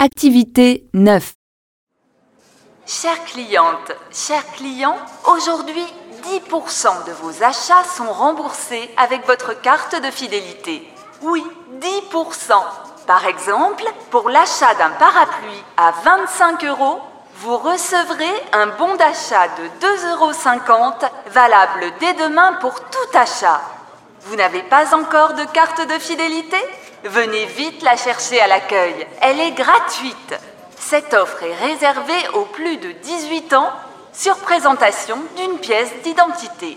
Activité 9. Chère cliente, chers clients, aujourd'hui 10% de vos achats sont remboursés avec votre carte de fidélité. Oui, 10%. Par exemple, pour l'achat d'un parapluie à 25 euros, vous recevrez un bon d'achat de 2,50 euros valable dès demain pour tout achat. Vous n'avez pas encore de carte de fidélité? Venez vite la chercher à l'accueil. Elle est gratuite. Cette offre est réservée aux plus de 18 ans sur présentation d'une pièce d'identité.